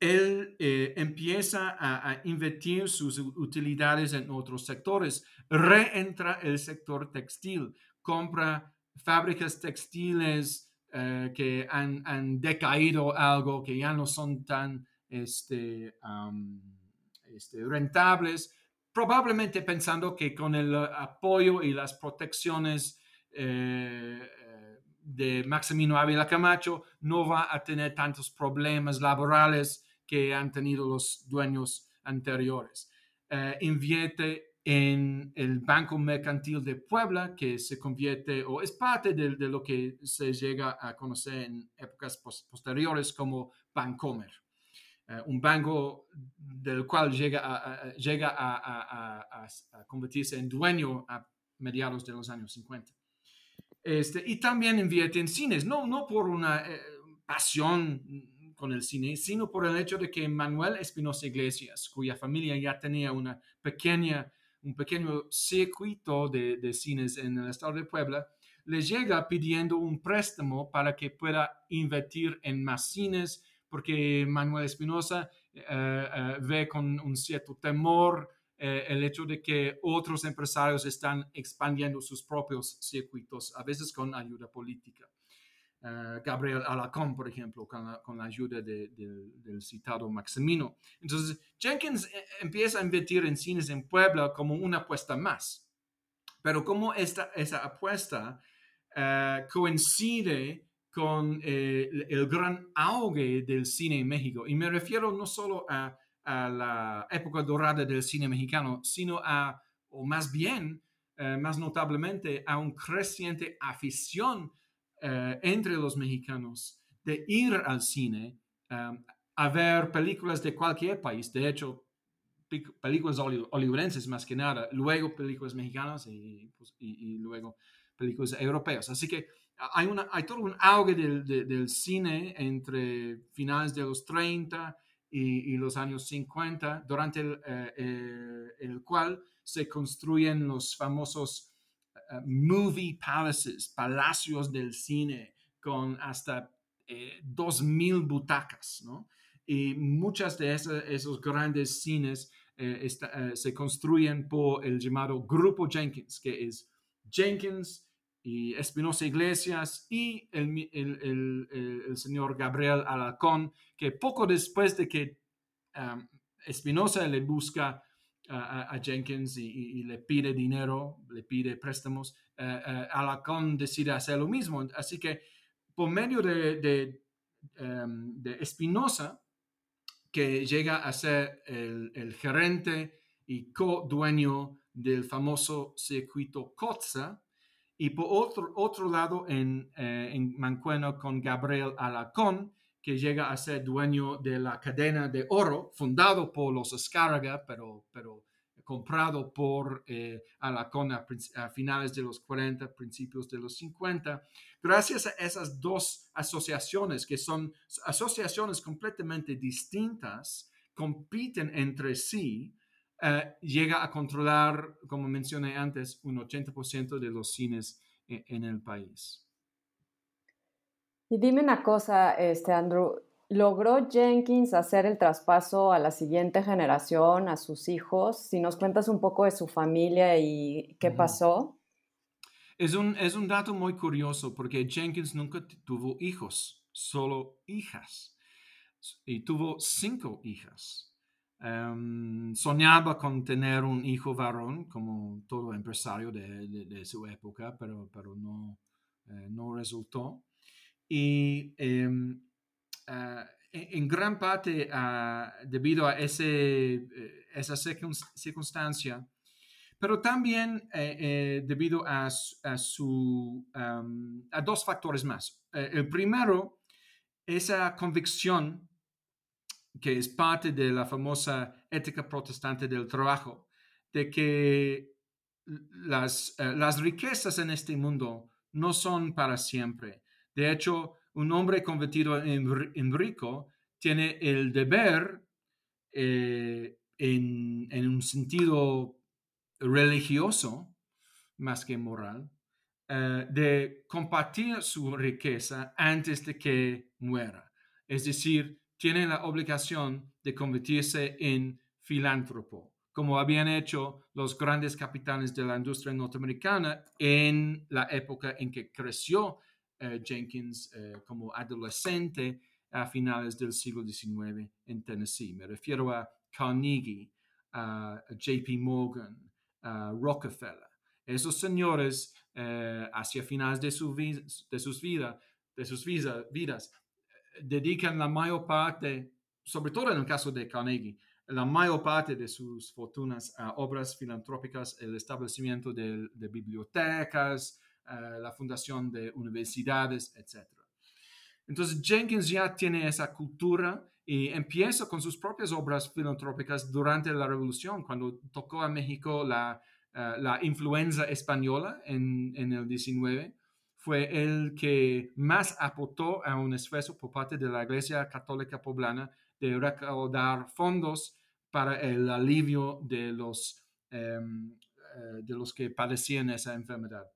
él empieza a, invertir sus utilidades en otros sectores, reentra el sector textil, compra fábricas textiles que han, han, decaído algo, que ya no son tan este, este, rentables, probablemente pensando que con el apoyo y las protecciones eh, eh, de Maximino Ávila Camacho no va a tener tantos problemas laborales que han tenido los dueños anteriores. Eh, invierte en el Banco Mercantil de Puebla, que se convierte o es parte de, lo que se llega a conocer en épocas posteriores como Bancomer. Eh, un banco del cual llega, a, llega a, convertirse en dueño a mediados de los años 50. Este, y también invierte en cines, no, no por una eh, pasión con el cine, sino por el hecho de que Manuel Espinosa Iglesias, cuya familia ya tenía una pequeña, un pequeño circuito de, de cines en el estado de Puebla, le llega pidiendo un préstamo para que pueda invertir en más cines, porque Manuel Espinosa eh, eh, ve con un cierto temor eh, el hecho de que otros empresarios están expandiendo sus propios circuitos, a veces con ayuda política. Gabriel Alacón, por ejemplo, con la, ayuda del citado Maximino. Entonces, Jenkins empieza a invertir en cines en Puebla como una apuesta más. Pero como esta, esa apuesta coincide con eh, el gran auge del cine en México. Y me refiero no solo a, la época dorada del cine mexicano, sino a, o más bien, eh, más notablemente, a un creciente afición eh, entre los mexicanos de ir al cine a ver películas de cualquier país. De hecho, películas hollywoodenses más que nada, luego películas mexicanas y, pues, y, luego películas europeas. Así que hay, una, hay todo un auge del, cine entre finales de los 30 y, los años 50, durante eh, eh, el, cual se construyen los famosos movie palaces, palacios del cine con hasta eh, 2.000 butacas, ¿no? Y muchas de esos grandes cines eh, eh, se construyen por el llamado Grupo Jenkins, que es Jenkins y Espinosa Iglesias y el, el, el, señor Gabriel Alacón, que poco después de que Espinosa le busca a, Jenkins y, le pide dinero, le pide préstamos, uh, Alacón decide hacer lo mismo. Así que por medio de, de, de Espinosa, que llega a ser el, el gerente y co-dueño del famoso circuito COTSA, y por otro, otro lado en, eh, en Mancueno con Gabriel Alacón, que llega a ser dueño de la cadena de oro, fundado por los Escárraga, pero, pero comprado por eh, Alacón a, finales de los 40, principios de los 50. Gracias a esas dos asociaciones, que son asociaciones completamente distintas, compiten entre sí, eh, llega a controlar, como mencioné antes, un 80% de los cines en, en, el país. Y dime una cosa, este Andrew, ¿logró Jenkins hacer el traspaso a la siguiente generación, a sus hijos? Si nos cuentas un poco de su familia y qué pasó. Es un, es un dato muy curioso porque Jenkins nunca tuvo hijos, solo hijas. Y tuvo cinco hijas. Um, soñaba con tener un hijo varón, como todo empresario de, de, de su época, pero, pero no, eh, no resultó. Y um, uh, en, en, gran parte uh, debido a ese, eh, esa circunstancia, pero también eh, eh, debido a, a su, a dos factores más. el primero, esa convicción que es parte de la famosa ética protestante del trabajo, de que las, las riquezas en este mundo no son para siempre. De hecho, un hombre convertido en, rico tiene el deber eh, en, un sentido religioso más que moral, eh, de compartir su riqueza antes de que muera. Es decir, tiene la obligación de convertirse en filántropo, como habían hecho los grandes capitanes de la industria norteamericana en la época en que creció Jenkins eh, como adolescente a finales del siglo XIX en Tennessee. Me refiero a Carnegie, a JP Morgan, a Rockefeller. Esos señores, eh, hacia finales de, su de sus, vida, de sus vidas, dedican la mayor parte, sobre todo en el caso de Carnegie, la mayor parte de sus fortunas a obras filantrópicas, el establecimiento de, bibliotecas, eh, la fundación de universidades, etc. Entonces Jenkins ya tiene esa cultura y empieza con sus propias obras filantrópicas durante la revolución, cuando tocó a México la, eh, la influenza española en, el 19 fue el que más aportó a un esfuerzo por parte de la Iglesia Católica Poblana de recaudar fondos para el alivio de los, em, eh, de los que padecían esa enfermedad.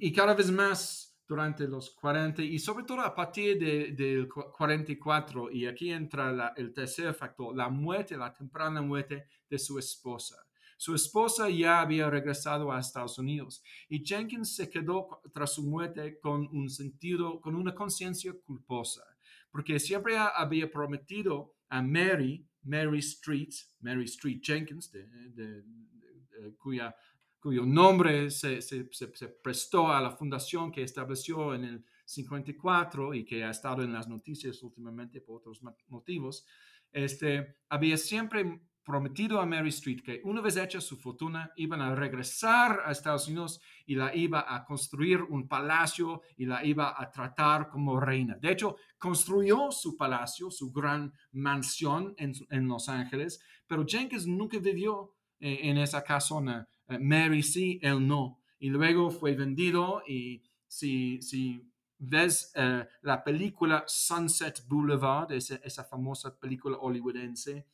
Y cada vez más durante los 40 y sobre todo a partir del de 44, y aquí entra el tercer factor, la muerte, la temprana muerte de su esposa. Su esposa ya había regresado a Estados Unidos y Jenkins se quedó tras su muerte con un sentido, con una conciencia culposa, porque siempre había prometido a Mary, Mary Street, Mary Street Jenkins, cuya, cuyo nombre se, se, se, prestó a la fundación que estableció en el 54 y que ha estado en las noticias últimamente por otros motivos, este, había siempre prometido a Mary Street que una vez hecha su fortuna iban a regresar a Estados Unidos y la iba a construir un palacio y la iba a tratar como reina. De hecho, construyó su palacio, su gran mansión en, Los Ángeles, pero Jenkins nunca vivió eh, en esa casona. Eh, Mary sí, él no. Y luego fue vendido y si, si ves eh, la película Sunset Boulevard, esa, esa famosa película hollywoodense,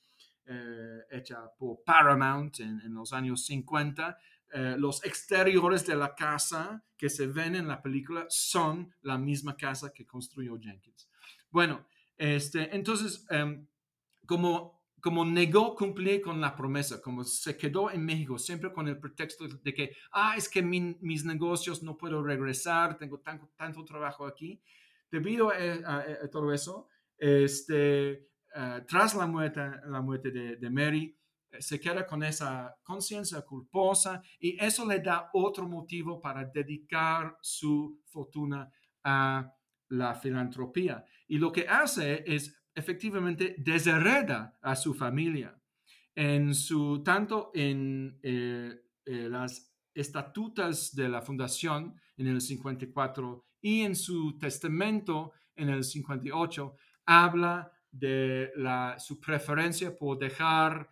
eh, hecha por Paramount en, los años 50, eh, los exteriores de la casa que se ven en la película son la misma casa que construyó Jenkins. Bueno, este, entonces, em, como, como negó cumplir con la promesa, como se quedó en México siempre con el pretexto de que, ah, es que mis negocios no puedo regresar, tengo tanto, trabajo aquí, debido a, todo eso, este, eh, tras la muerte, la muerte de, de Mary, eh, se queda con esa conciencia culposa y eso le da otro motivo para dedicar su fortuna a la filantropía. Y lo que hace es efectivamente deshereda a su familia. En su, tanto en eh, eh, las estatutas de la fundación en el 54 y en su testamento en el 58, habla de la, su preferencia por dejar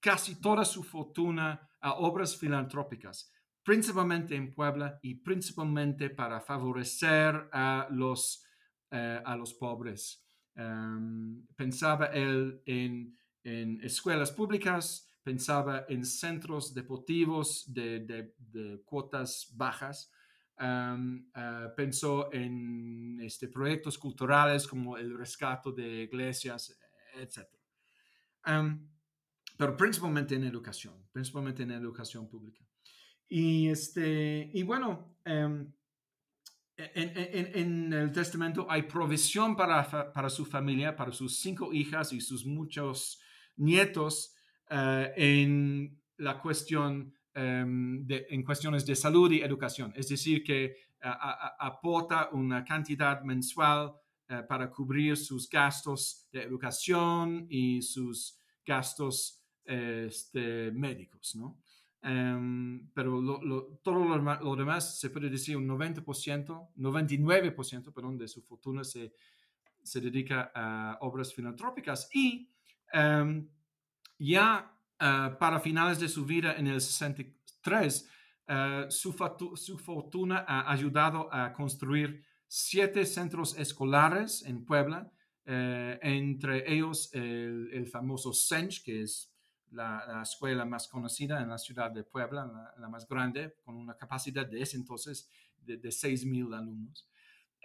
casi toda su fortuna a obras filantrópicas, principalmente en Puebla y principalmente para favorecer a los, eh, a los pobres. Em, pensaba él en, en, escuelas públicas, pensaba en centros deportivos de, de, cuotas bajas, em, eh, pensó en este, proyectos culturales como el rescate de iglesias, etc pero principalmente en educación, principalmente en educación pública. Y, este, y bueno, em, en, el testamento hay provisión para, para su familia, para sus cinco hijas y sus muchos nietos eh, en la cuestión em, de, en cuestiones de salud y educación. Es decir, que aporta una cantidad mensual eh, para cubrir sus gastos de educación y sus gastos este, médicos, ¿no? Em, pero todo lo, demás se puede decir un 90%, 99%, perdón, de su fortuna se, se dedica a obras filantrópicas. Y em, ya eh, para finales de su vida en el 63, eh, su, su, fortuna ha ayudado a construir siete centros escolares en Puebla, eh, entre ellos el, el famoso SENCH, que es la, escuela más conocida en la ciudad de Puebla, la, más grande, con una capacidad de ese entonces de, de 6.000 alumnos.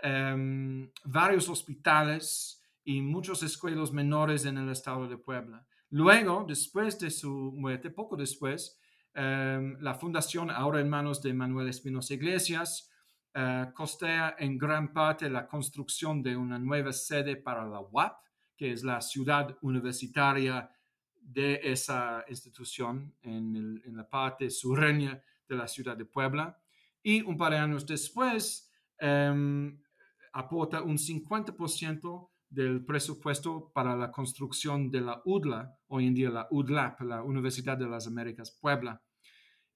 Em, varios hospitales y muchos escuelas menores en el estado de Puebla. Luego, después de su muerte, poco después, em, la fundación, ahora en manos de Manuel Espinosa Iglesias, uh, costea en gran parte la construcción de una nueva sede para la UAP, que es la ciudad universitaria de esa institución en, la parte sureña de la ciudad de Puebla. Y un par de años después, em, aporta un 50% del presupuesto para la construcción de la UDLA, hoy en día la UDLAP, la Universidad de las Américas Puebla.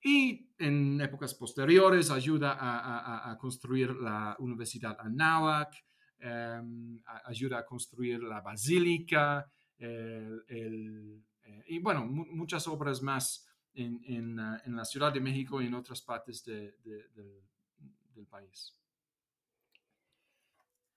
Y en épocas posteriores ayuda a, construir la Universidad Anáhuac, em, ayuda a construir la Basílica, el eh, y bueno, muchas obras más en, en, ah, en, la Ciudad de México y en otras partes de, del país.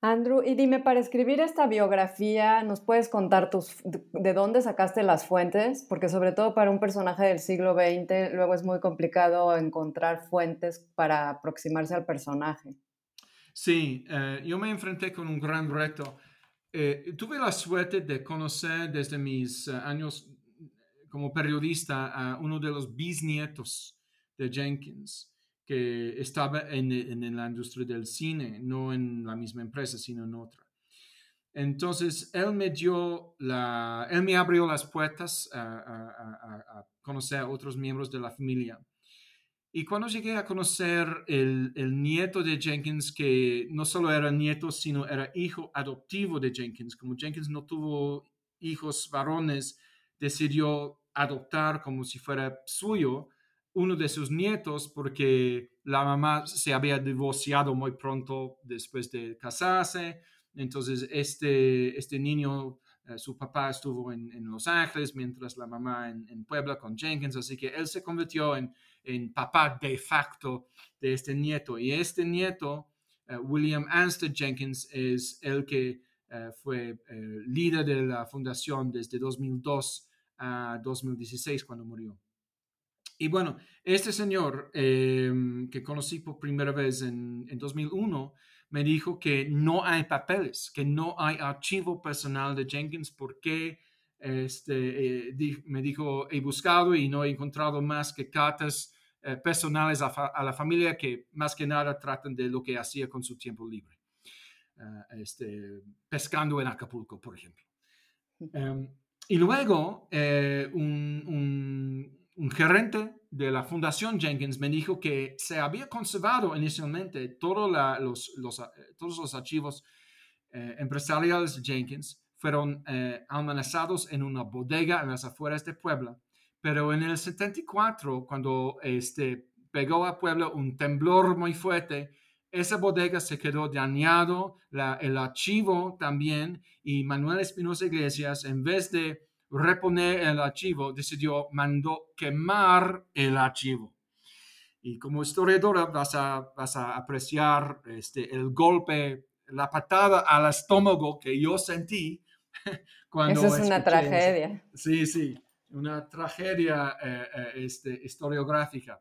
Andrew, y dime, para escribir esta biografía, ¿nos puedes contar tus, de dónde sacaste las fuentes? Porque sobre todo para un personaje del siglo XX, luego es muy complicado encontrar fuentes para aproximarse al personaje. Sí, eh, yo me enfrenté con un gran reto. Eh, tuve la suerte de conocer desde mis años como periodista a uno de los bisnietos de Jenkins, que estaba en, en, la industria del cine, no en la misma empresa, sino en otra. Entonces, él me dio la, él me abrió las puertas a, a, a, conocer a otros miembros de la familia. Y cuando llegué a conocer el, el, nieto de Jenkins, que no solo era nieto, sino era hijo adoptivo de Jenkins, como Jenkins no tuvo hijos varones, decidió adoptar como si fuera suyo uno de sus nietos porque la mamá se había divorciado muy pronto después de casarse. Entonces, este, este niño, eh, su papá estuvo en, Los Ángeles mientras la mamá en, Puebla con Jenkins, así que él se convirtió en, en papá de facto de este nieto. Y este nieto, eh, William Ansted Jenkins, es el que eh, fue líder de la fundación desde 2002 a 2016 cuando murió. Y bueno, este señor em, que conocí por primera vez en, en 2001 me dijo que no hay papeles, que no hay archivo personal de Jenkins porque este, eh, me dijo, he buscado y no he encontrado más que cartas eh, personales a, la familia que más que nada tratan de lo que hacía con su tiempo libre, eh, este, pescando en Acapulco, por ejemplo. *laughs* Em, y luego, un, un, gerente de la Fundación Jenkins me dijo que se había conservado inicialmente todos los, todos los archivos empresariales de Jenkins, fueron almacenados en una bodega en las afueras de Puebla pero en el 74, cuando este, pegó a Puebla un temblor muy fuerte, esa bodega se quedó dañado, el archivo también, y Manuel Espinosa Iglesias, en vez de reponer el archivo, decidió, mandó quemar el archivo. Y como historiadora vas a, vas a apreciar este, el golpe, la patada al estómago que yo sentí *laughs* cuando... Eso es una tragedia. Sí, sí una tragedia eh, eh, este, historiográfica.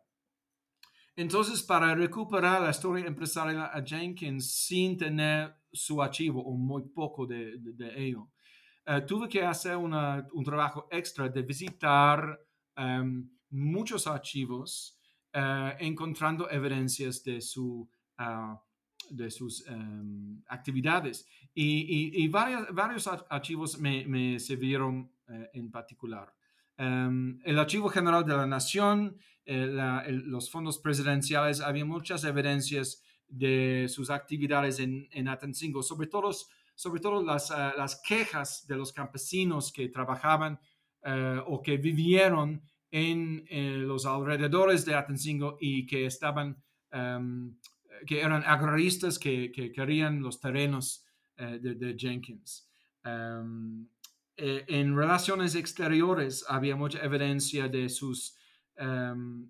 Entonces, para recuperar la historia empresarial a Jenkins sin tener su archivo o muy poco de, ello, eh, tuve que hacer un trabajo extra de visitar em, muchos archivos encontrando evidencias de, su, ah, de sus em, actividades. Y, varios archivos me, me sirvieron en particular. Em, el Archivo General de la Nación, los fondos presidenciales, había muchas evidencias de sus actividades en, en sobre todo, sobre todo las, eh, las, quejas de los campesinos que trabajaban eh, o que vivieron en eh, los alrededores de Atencingo y que estaban, em, que eran agraristas que, que, querían los terrenos de, Jenkins. Em, eh, en relaciones exteriores había mucha evidencia de sus em,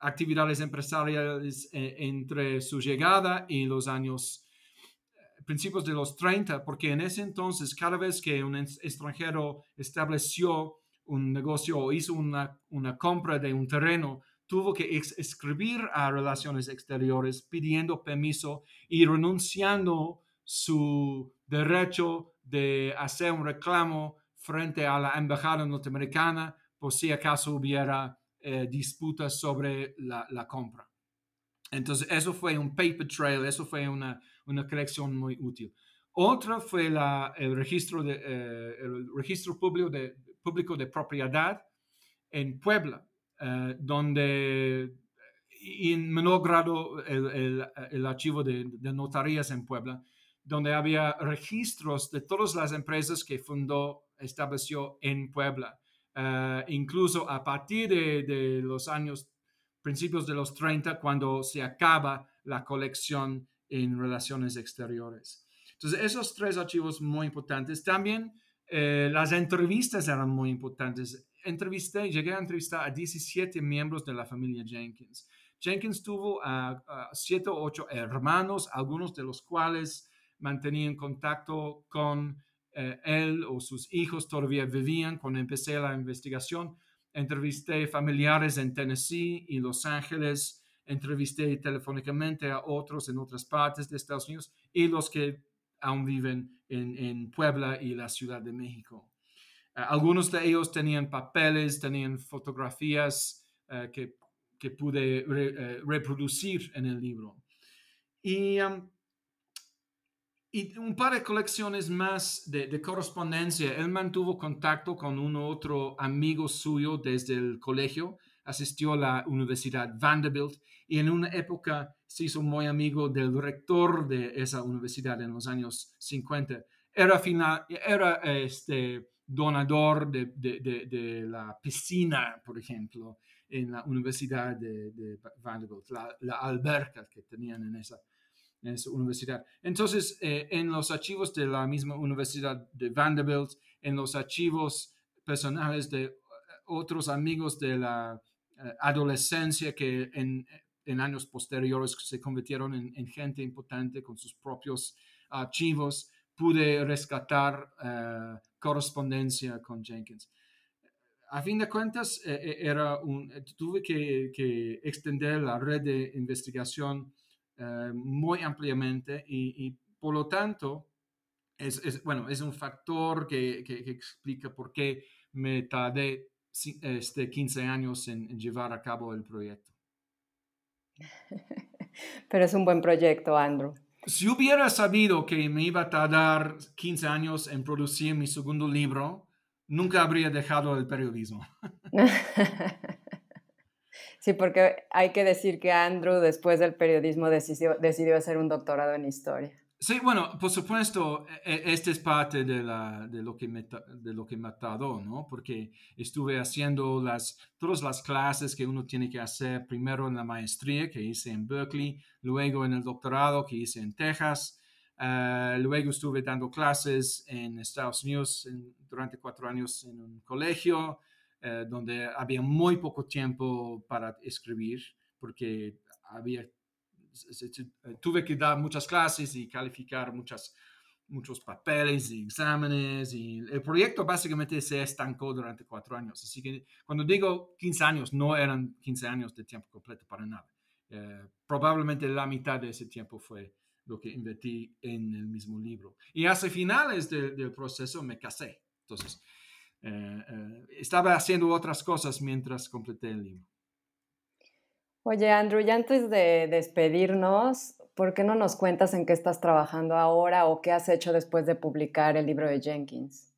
actividades empresariales eh, entre su llegada y los años eh, principios de los 30, porque en ese entonces cada vez que un extranjero estableció un negocio o hizo una, una compra de un terreno, tuvo que escribir a relaciones exteriores pidiendo permiso y renunciando su derecho de hacer un reclamo frente a la embajada norteamericana por si acaso hubiera eh, disputas sobre la, compra. Entonces, eso fue un paper trail, eso fue una, una colección muy útil. Otra fue la, el, registro de, eh, el registro público de, público de propiedad en Puebla, eh, donde en menor grado el, el, el archivo de, de, notarías en Puebla, donde había registros de todas las empresas que fundó, estableció en Puebla. Eh, incluso a partir de, los años, principios de los 30, cuando se acaba la colección en relaciones exteriores. Entonces, esos tres archivos muy importantes. También eh, las entrevistas eran muy importantes. Entrevisté, llegué a entrevistar a 17 miembros de la familia Jenkins. Jenkins tuvo a, a siete o ocho hermanos, algunos de los cuales mantenían contacto con eh, él o sus hijos todavía vivían cuando empecé la investigación. Entrevisté familiares en Tennessee y Los Ángeles, entrevisté telefónicamente a otros en otras partes de Estados Unidos y los que aún viven en, Puebla y la Ciudad de México. Eh, algunos de ellos tenían papeles, tenían fotografías eh, que, pude reproducir en el libro. Y y un par de colecciones más de, correspondencia. Él mantuvo contacto con un otro amigo suyo desde el colegio, asistió a la Universidad Vanderbilt y en una época se hizo muy amigo del rector de esa universidad en los años 50. Era, final, era este, donador de, de, de, la piscina, por ejemplo, en la Universidad de, Vanderbilt, la, la alberca que tenían en esa en su universidad. Entonces, eh, en los archivos de la misma Universidad de Vanderbilt, en los archivos personales de eh, otros amigos de la eh, adolescencia que en, años posteriores se convirtieron en, gente importante con sus propios archivos, pude rescatar correspondencia con Jenkins. a fin de cuentas, era un, tuve que, extender la red de investigación muy ampliamente y, y, por lo tanto, es, es, bueno, es un factor que, que, que, explica por qué me tardé este, 15 años en, en llevar a cabo el proyecto. *laughs* Pero es un buen proyecto, Andrew. Si hubiera sabido que me iba a tardar 15 años en producir mi segundo libro, nunca habría dejado el periodismo. *laughs* Sí, porque hay que decir que Andrew después del periodismo decidió, decidió hacer un doctorado en historia. Sí, bueno, por supuesto, e, e, este es parte de, la, de, lo que me, de lo que me tardó, ¿no? Porque estuve haciendo las, todas las clases que uno tiene que hacer, primero en la maestría que hice en Berkeley, luego en el doctorado que hice en Texas, uh, luego estuve dando clases en Estados Unidos durante cuatro años en un colegio, uh, donde había muy poco tiempo para escribir, porque había eh, tuve que dar muchas clases y calificar muchas, muchos papeles y exámenes y el proyecto básicamente se estancó durante cuatro años. Así que cuando digo 15 años, no eran 15 años de tiempo completo para nada. Eh, probablemente la mitad de ese tiempo fue lo que invertí en el mismo libro. Y hacia finales del proceso me casé. Entonces, eh, estaba haciendo otras cosas mientras completé el libro. Oye, Andrew, ya antes de despedirnos, ¿por qué no nos cuentas en qué estás trabajando ahora o qué has hecho después de publicar el libro de Jenkins?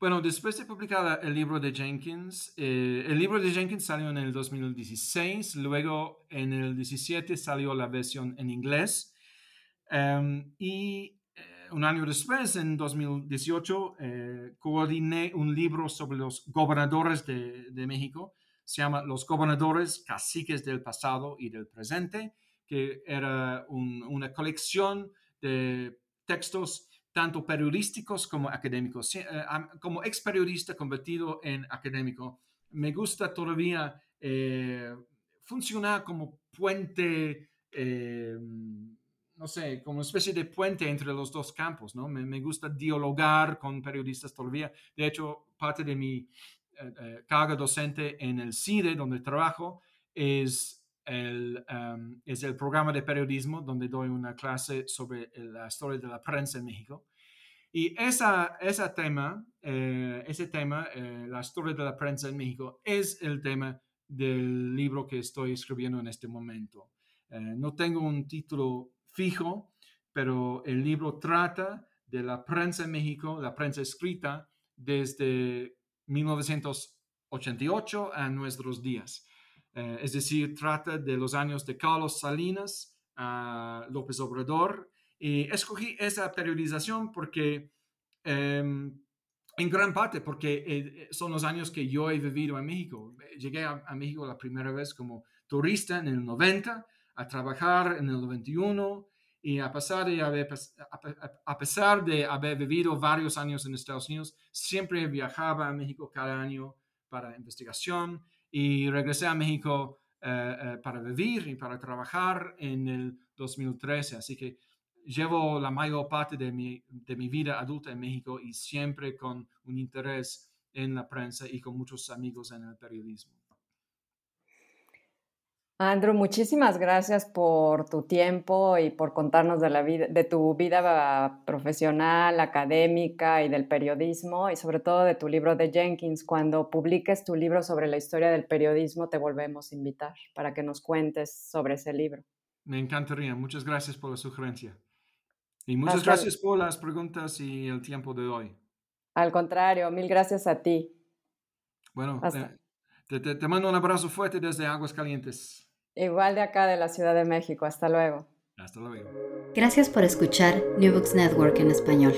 Bueno, después de publicar el libro de Jenkins, eh, el libro de Jenkins salió en el 2016, luego en el 17 salió la versión en inglés em, y eh, un año después, en 2018, eh, coordiné un libro sobre los gobernadores de, de México se llama Los gobernadores caciques del pasado y del presente, que era una colección de textos tanto periodísticos como académicos. Eh, como ex periodista convertido en académico, me gusta todavía eh, funcionar como puente, eh, no sé, como una especie de puente entre los dos campos, ¿no? Me, me, gusta dialogar con periodistas todavía. De hecho, parte de mi eh, eh, carga docente en el CIDE, donde trabajo, es el, um, es el programa de periodismo, donde doy una clase sobre la historia de la prensa en México. Y esa, esa tema, eh, ese tema, la historia de la prensa en México, es el tema del libro que estoy escribiendo en este momento. no tengo un título fijo, pero el libro trata de la prensa en México, la prensa escrita, desde 1988 a nuestros días. Eh, es decir, trata de los años de Carlos Salinas a López Obrador. Y escogí esa periodización porque, em, en gran parte, porque eh, son los años que yo he vivido en México. Llegué a, a, México la primera vez como turista en el 90, a trabajar en el 91 y a pesar, de haber, a pesar de haber vivido varios años en Estados Unidos, siempre viajaba a México cada año para investigación y regresé a México eh, eh, para vivir y para trabajar en el 2013. Así que llevo la mayor parte de mi, de mi vida adulta en México y siempre con un interés en la prensa y con muchos amigos en el periodismo. Andrew, muchísimas gracias por tu tiempo y por contarnos de, la vida, de tu vida profesional, académica y del periodismo y sobre todo de tu libro de Jenkins. Cuando publiques tu libro sobre la historia del periodismo, te volvemos a invitar para que nos cuentes sobre ese libro. Me encantaría. Muchas gracias por la sugerencia. Y muchas gracias por las preguntas y el tiempo de hoy. Al contrario, mil gracias a ti. Bueno, eh, te, te, te mando un abrazo fuerte desde Aguas Calientes. Igual de acá de la Ciudad de México. Hasta luego. Hasta luego. Gracias por escuchar New Books Network en español.